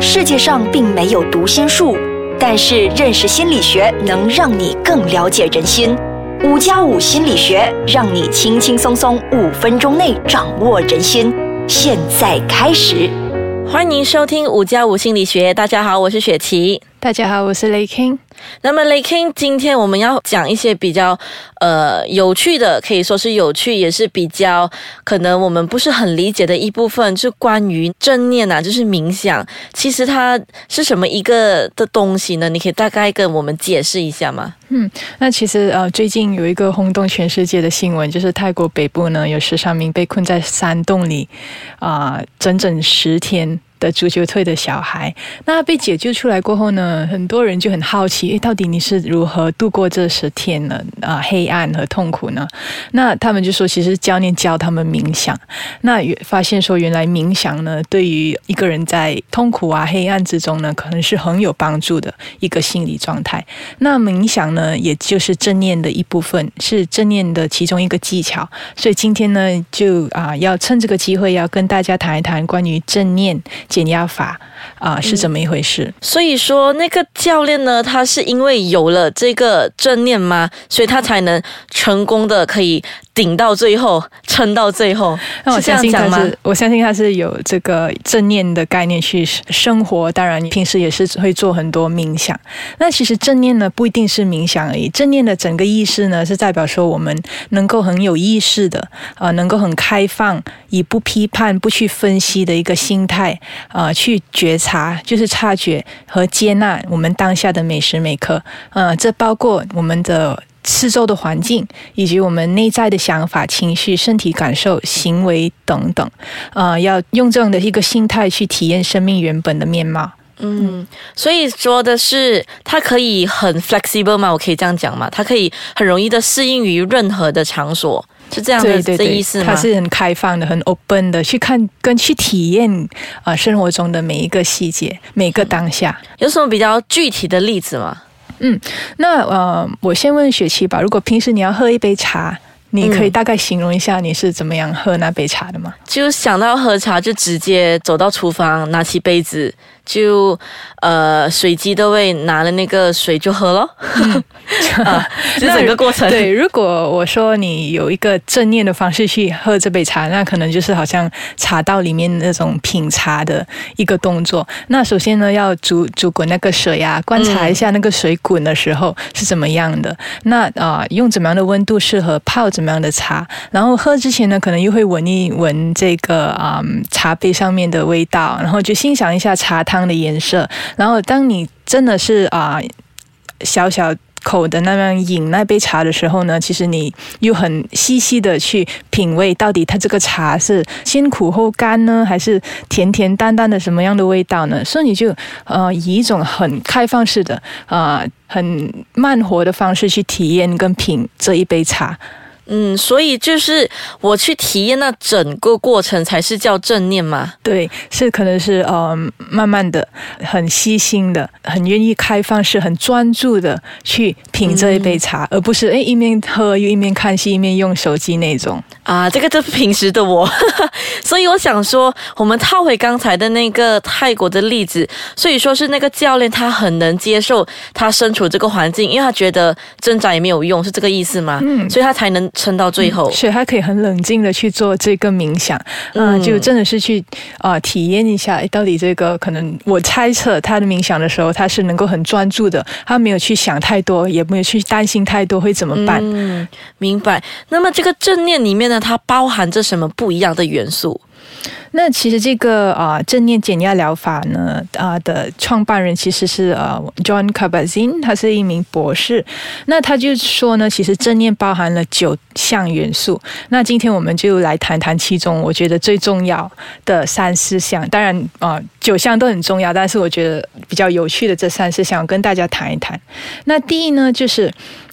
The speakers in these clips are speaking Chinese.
世界上并没有读心术，但是认识心理学能让你更了解人心。五加五心理学让你轻轻松松五分钟内掌握人心。现在开始，欢迎收听五加五心理学。大家好，我是雪琪。大家好，我是雷 king。那么雷 king，今天我们要讲一些比较呃有趣的，可以说是有趣，也是比较可能我们不是很理解的一部分，就关于正念啊，就是冥想。其实它是什么一个的东西呢？你可以大概跟我们解释一下吗？嗯，那其实呃，最近有一个轰动全世界的新闻，就是泰国北部呢有十三名被困在山洞里啊，整整十天。的足球队的小孩，那被解救出来过后呢，很多人就很好奇，诶，到底你是如何度过这十天呢？啊，黑暗和痛苦呢？那他们就说，其实教练教他们冥想，那发现说，原来冥想呢，对于一个人在痛苦啊、黑暗之中呢，可能是很有帮助的一个心理状态。那冥想呢，也就是正念的一部分，是正念的其中一个技巧。所以今天呢，就啊，要趁这个机会，要跟大家谈一谈关于正念。减压法啊是怎么一回事？所以说那个教练呢，他是因为有了这个正念吗？所以他才能成功的可以。顶到最后，撑到最后，那我相信他是，我相信他是有这个正念的概念去生活。当然，你平时也是会做很多冥想。那其实正念呢，不一定是冥想而已。正念的整个意识呢，是代表说我们能够很有意识的，呃，能够很开放，以不批判、不去分析的一个心态，呃，去觉察，就是察觉和接纳我们当下的每时每刻。呃，这包括我们的。四周的环境，以及我们内在的想法、情绪、身体感受、行为等等，呃，要用这样的一个心态去体验生命原本的面貌。嗯，所以说的是，它可以很 flexible 吗？我可以这样讲吗？它可以很容易的适应于任何的场所，是这样的这意思吗？它是很开放的、很 open 的，去看跟去体验啊生活中的每一个细节、每个当下。有什么比较具体的例子吗？嗯，那呃，我先问雪琪吧。如果平时你要喝一杯茶，你可以大概形容一下你是怎么样喝那杯茶的吗？就想到喝茶，就直接走到厨房，拿起杯子。就呃，随机的位拿了那个水就喝了，就整个过程。对，如果我说你有一个正念的方式去喝这杯茶，那可能就是好像茶道里面那种品茶的一个动作。那首先呢，要煮煮滚那个水啊，观察一下那个水滚的时候是怎么样的。那啊，用怎么样的温度适合泡怎么样的茶？然后喝之前呢，可能又会闻一闻这个啊茶杯上面的味道，然后就欣赏一下茶汤。的颜色，然后当你真的是啊小小口的那样饮那杯茶的时候呢，其实你又很细细的去品味，到底它这个茶是先苦后甘呢，还是甜甜淡淡的什么样的味道呢？所以你就呃以一种很开放式的啊很慢活的方式去体验跟品这一杯茶。嗯，所以就是我去体验那整个过程才是叫正念嘛？对，是可能是呃慢慢的、很细心的、很愿意开放式、很专注的去品这一杯茶，而不是哎一面喝又一面看戏、一面用手机那种啊。这个就是平时的我，所以我想说，我们套回刚才的那个泰国的例子，所以说是那个教练他很能接受他身处这个环境，因为他觉得挣扎也没有用，是这个意思吗？嗯，所以他才能。撑到最后，所以他可以很冷静的去做这个冥想，嗯，就真的是去啊体验一下，到底这个可能我猜测他的冥想的时候，他是能够很专注的，他没有去想太多，也没有去担心太多会怎么办。嗯，明白。那么这个正念里面呢，它包含着什么不一样的元素？那其实这个啊正念减压疗法呢啊的创办人其实是呃 John Kabat-Zinn，他是一名博士。那他就说呢，其实正念包含了九项元素。那今天我们就来谈谈其中我觉得最重要的三四项。当然啊，九项都很重要，但是我觉得比较有趣的这三四项，跟大家谈一谈。那第一呢，就是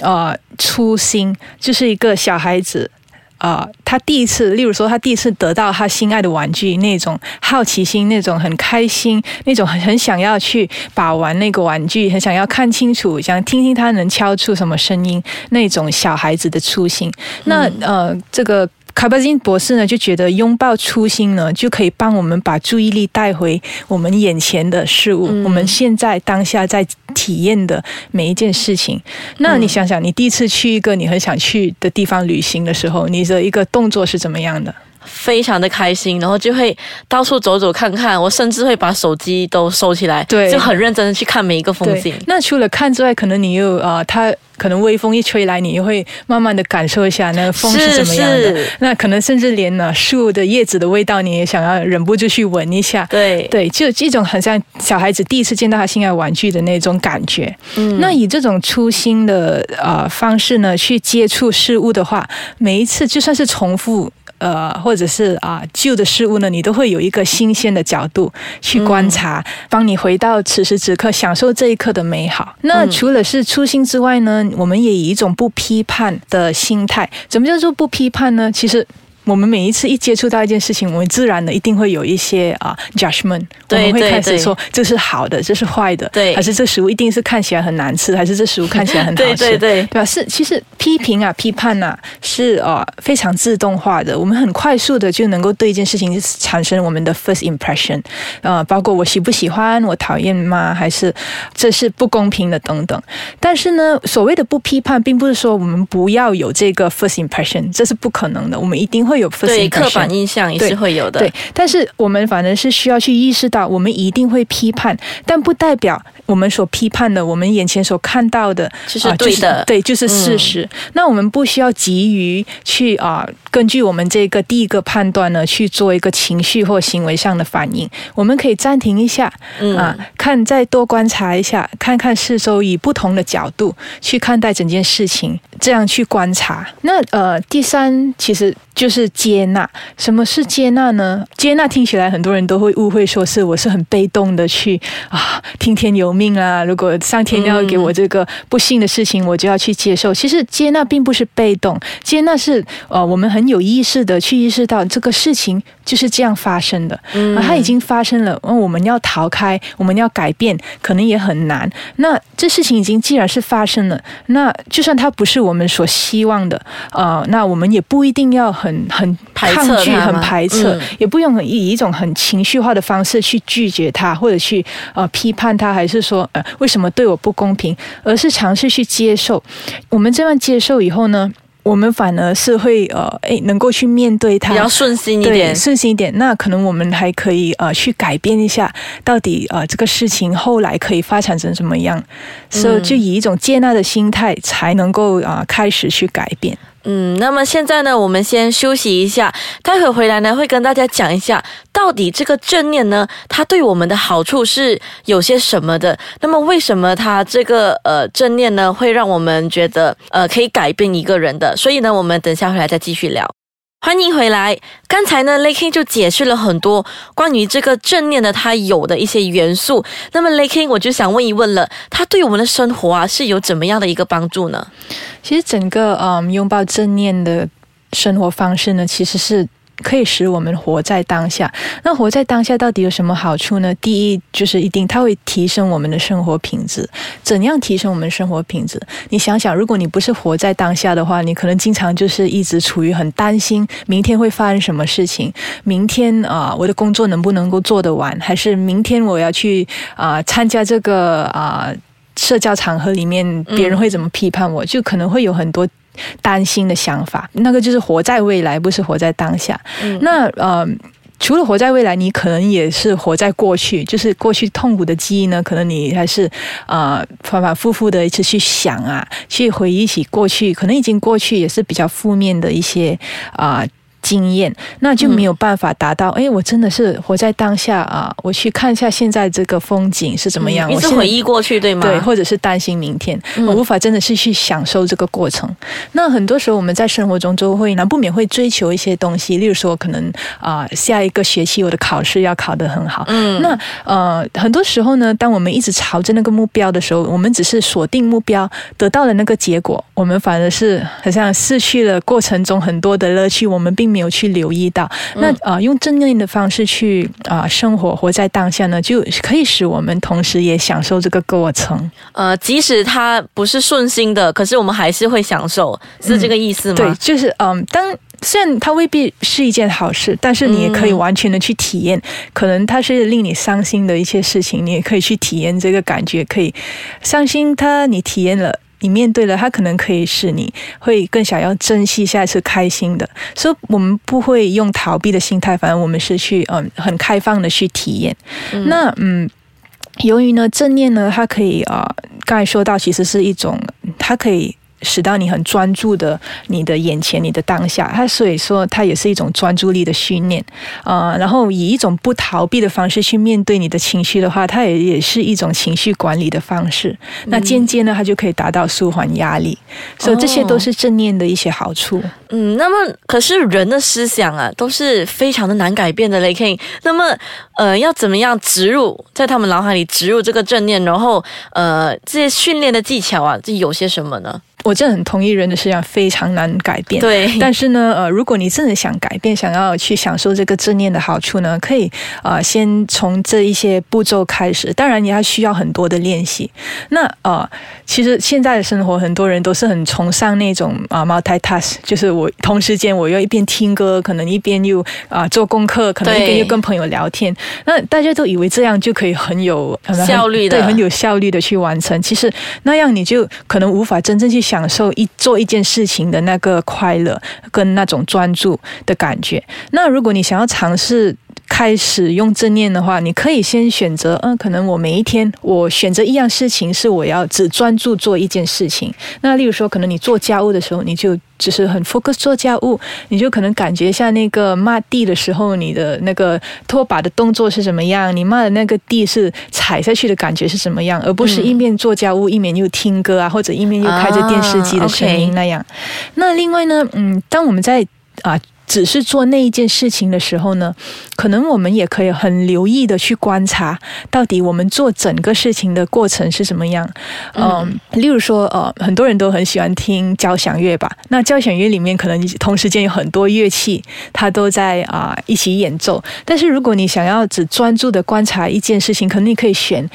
呃初心，就是一个小孩子。呃，他第一次，例如说，他第一次得到他心爱的玩具，那种好奇心，那种很开心，那种很很想要去把玩那个玩具，很想要看清楚，想听听他能敲出什么声音，那种小孩子的初心。那呃，这个。卡巴金博士呢就觉得拥抱初心呢，就可以帮我们把注意力带回我们眼前的事物，我们现在当下在体验的每一件事情。那你想想，你第一次去一个你很想去的地方旅行的时候，你的一个动作是怎么样的？非常的开心，然后就会到处走走看看，我甚至会把手机都收起来，对就很认真的去看每一个风景。那除了看之外，可能你又啊，它可能微风一吹来，你又会慢慢的感受一下那个风是怎么样的。那可能甚至连呢树的叶子的味道，你也想要忍不住去闻一下。对对，就这种很像小孩子第一次见到他心爱玩具的那种感觉。嗯那以这种初心的呃方式呢，去接触事物的话，每一次就算是重复。呃，或者是啊、旧的事物呢，你都会有一个新鲜的角度去观察，帮你回到此时此刻，享受这一刻的美好。那除了是初心之外呢，我们也以一种不批判的心态。怎么叫做不批判呢？其实。我们每一次一接触到一件事情，我们自然的一定会有一些啊、judgment，我们会开始说这是好的，这是坏的，对还是这食物一定是看起来很难吃，还是这食物看起来很好吃，对对对吧？是，其实批评啊、批判啊，是啊非常自动化的，我们很快速的就能够对一件事情产生我们的 first impression，呃，包括我喜不喜欢，我讨厌吗？还是这是不公平的等等。但是呢，所谓的不批判，并不是说我们不要有这个 first impression，这是不可能的，我们一定会对，刻板印象也是会有的。对，但是我们反正是需要去意识到，我们一定会批判，但不代表我们所批判的，我们眼前所看到的就是啊对的对，就是事实。那我们不需要急于去啊、根据我们这个第一个判断呢，去做一个情绪或行为上的反应。我们可以暂停一下，嗯啊，看再多观察一下，看看四周，以不同的角度去看待整件事情，这样去观察。那呃，第三其实就是接纳。什么是接纳呢？接纳听起来很多人都会误会，说是我是很被动的去啊听天由命啊。如果上天要给我这个不幸的事情，我就要去接受。其实接纳并不是被动，接纳是呃我们很有意识的去意识到这个事情就是这样发生的，啊，它已经发生了，嗯，我们要逃开，我们要改变，可能也很难。那这事情已经既然是发生了，那就算它不是我们所希望的，呃，那我们也不一定要很很很抗拒、很排斥，嗯也不用很以一种很情绪化的方式去拒绝他，或者去呃批判他，还是说呃为什么对我不公平，而是尝试去接受。我们这样接受以后呢？我们反而是会呃，诶，能够去面对它，比较顺心一，点。顺心一点。那可能我们还可以呃去改变一下，到底呃这个事情后来可以发展成什么样，所以就以一种接纳的心态，才能够啊、呃开始去改变。嗯，那么现在呢，我们先休息一下，待会回来呢，会跟大家讲一下，到底这个正念呢，它对我们的好处是有些什么的。那么为什么它这个呃正念呢，会让我们觉得呃可以改变一个人的？所以呢，我们等下回来再继续聊。欢迎回来。刚才呢 l a k i n 就解释了很多关于这个正念的它有的一些元素。那么 l a k i n 我就想问一问了，它对我们的生活啊是有怎么样的一个帮助呢？其实整个嗯拥抱正念的生活方式呢，其实是。可以使我们活在当下。那活在当下到底有什么好处呢？第一就是一定它会提升我们的生活品质。怎样提升我们生活品质？你想想，如果你不是活在当下的话，你可能经常就是一直处于很担心明天会发生什么事情，明天啊、我的工作能不能够做得完，还是明天我要去啊、参加这个啊。社交场合里面，别人会怎么批判我，就可能会有很多担心的想法。那个就是活在未来，不是活在当下。嗯那呃。除了活在未来，你可能也是活在过去，就是过去痛苦的记忆呢，可能你还是呃反反复复的一直去想啊，去回忆起过去，可能已经过去也是比较负面的一些啊、经验，那就没有办法达到。哎、我真的是活在当下啊！我去看一下现在这个风景是怎么样。嗯一直我现在回忆过去，对吗？对，或者是担心明天，嗯我无法真的是去享受这个过程。那很多时候我们在生活中就会难不免会追求一些东西，例如说可能啊、下一个学期我的考试要考得很好。嗯那呃很多时候呢，当我们一直朝着那个目标的时候，我们只是锁定目标，得到了那个结果，我们反而是好像失去了过程中很多的乐趣，我们并没有去留意到。那呃用正念的方式去啊、生活，活在当下呢，就可以使我们同时也享受这个过程。呃，即使它不是顺心的，可是我们还是会享受，是这个意思吗？对，就是嗯，当虽然它未必是一件好事，但是你也可以完全的去体验。可能它是令你伤心的一些事情，你也可以去体验这个感觉。可以伤心，它你体验了，你面对了，他可能可以是你会更想要珍惜下一次开心的。所以，我们不会用逃避的心态，反正我们是去嗯很开放的去体验。那嗯。由于呢，正念呢，它可以啊，刚才说到，其实是一种，它可以。使到你很专注的你的眼前，你的当下，它所以说它也是一种专注力的训练啊。然后以一种不逃避的方式去面对你的情绪的话，它也也是一种情绪管理的方式。那间接呢，它就可以达到舒缓压力。所以这些都是正念的一些好处。嗯，那么可是人的思想啊，都是非常的难改变的嘞。可以，那么呃，要怎么样植入在他们脑海里植入这个正念？然后呃，这些训练的技巧啊，这有些什么呢？我真的很同意，人的思想非常难改变。对，但是呢，呃，如果你真的想改变，想要去享受这个正念的好处呢，可以呃，先从这一些步骤开始。当然，你还需要很多的练习。那呃，其实现在的生活，很多人都是很崇尚那种啊，multitask，就是我同时间我又一边听歌，可能一边又啊做功课，可能一边又跟朋友聊天。那大家都以为这样就可以很有效率的，对，很有效率的去完成。其实那样你就可能无法真正去。享受一做一件事情的那个快乐跟那种专注的感觉。那如果你想要尝试开始用正念的话，你可以先选择，嗯，可能我每一天我选择一样事情是我要只专注做一件事情。那例如说，可能你做家务的时候，你就。只是很 focus 做家务，你就可能感觉一下那个抹地的时候，你的那个拖把的动作是怎么样，你抹的那个地是踩下去的感觉是怎么样，而不是一面做家务一面又听歌啊，或者一面又开着电视机的声音那样。那另外呢，嗯，当我们在啊。只是做那一件事情的时候呢，可能我们也可以很留意的去观察，到底我们做整个事情的过程是什么样。嗯，例如说，呃，很多人都很喜欢听交响乐吧？那交响乐里面可能同时间有很多乐器，它都在啊一起演奏。但是如果你想要只专注的观察一件事情，可能你可以选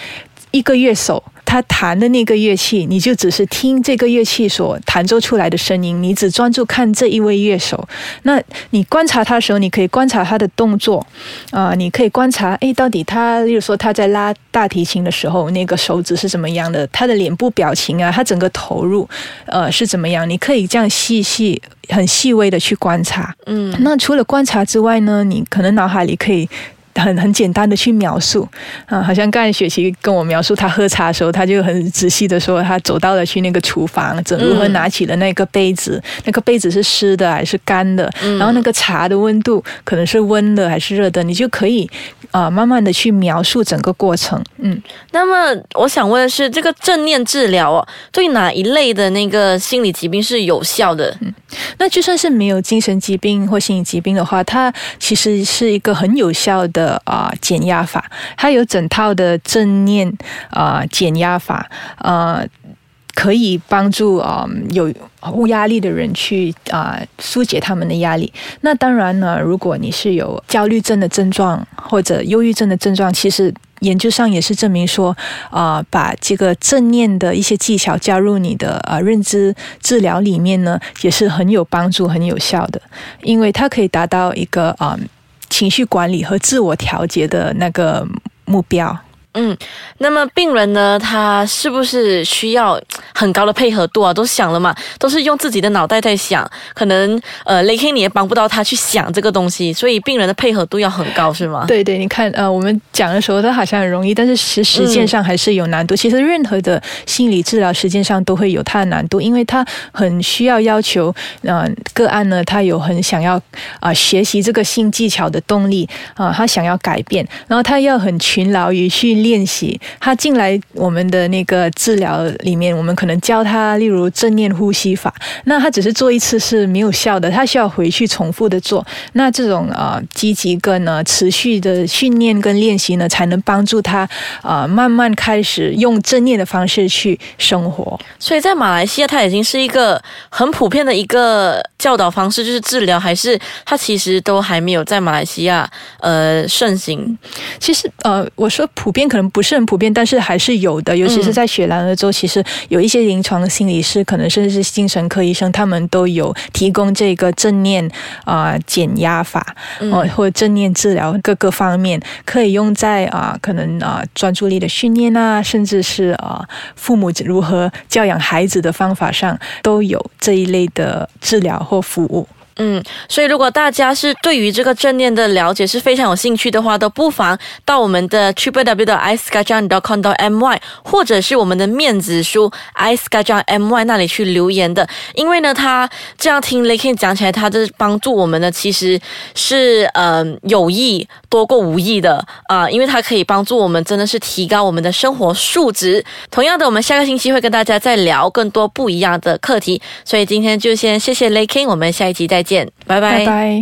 一个乐手。他弹的那个乐器，你就只是听这个乐器所弹奏出来的声音，你只专注看这一位乐手。那你观察他的时候，你可以观察他的动作，啊，你可以观察，哎，到底他，例如说他在拉大提琴的时候，那个手指是怎么样的？他的脸部表情啊，他整个投入，呃，是怎么样？你可以这样细细、很细微的去观察。嗯，那除了观察之外呢，你可能脑海里可以。很很简单的去描述啊，好像刚才雪琪跟我描述他喝茶的时候，他就很仔细的说，他走到了去那个厨房，怎如何拿起了那个杯子，那个杯子是湿的还是干的，然后那个茶的温度可能是温的还是热的，你就可以啊慢慢的去描述整个过程。嗯，那么我想问的是，这个正念治疗哦，对哪一类的那个心理疾病是有效的？嗯，那就算是没有精神疾病或心理疾病的话，它其实是一个很有效的。的啊，减压法，它有整套的正念啊，减压法，呃，可以帮助啊有无压力的人去啊疏解他们的压力。那当然呢，如果你是有焦虑症的症状或者忧郁症的症状，其实研究上也是证明说啊，把这个正念的一些技巧加入你的啊认知治疗里面呢，也是很有帮助、很有效的，因为它可以达到一个啊。情绪管理和自我调节的那个目标。嗯，那么病人呢？他是不是需要很高的配合度啊？都想了嘛，都是用自己的脑袋在想，可能呃雷 K 你也帮不到他去想这个东西，所以病人的配合度要很高，是吗？对对，你看呃，我们讲的时候，他好像很容易，但是实实践上还是有难度。其实任何的心理治疗实践上都会有它的难度，因为他很需要要求呃个案呢，他有很想要啊学习这个新技巧的动力啊，他想要改变，然后他要很勤劳于去。练习他进来我们的那个治疗里面，我们可能教他，例如正念呼吸法。那他只是做一次是没有效的，他需要回去重复的做。那这种呃积极跟呢持续的训练跟练习呢，才能帮助他啊慢慢开始用正念的方式去生活。所以在马来西亚，它已经是一个很普遍的一个教导方式，就是治疗，还是它其实都还没有在马来西亚呃盛行？其实呃，我说普遍可能不是很普遍，但是还是有的，尤其是在雪兰莪州，其实有一些临床心理师，可能甚至是精神科医生，他们都有提供这个正念啊减压法，哦或者正念治疗各个方面，可以用在啊可能啊专注力的训练啊，甚至是啊父母如何教养孩子的方法上，都有这一类的治疗或服务。嗯，所以如果大家是对于这个正念的了解是非常有兴趣的话，都不妨到我们的 triple w 的 i s k a j a n dot com dot my，或者是我们的面子书 i s k a j a n my 那里去留言的。因为呢，他这样听 Lakin 讲起来，他的帮助我们呢，其实是嗯有益多过无益的啊，因为它可以帮助我们，真的是提高我们的生活素质。同样的，我们下个星期会跟大家再聊更多不一样的课题，所以今天就先谢谢 Lakin，我们下一集再。见，拜拜。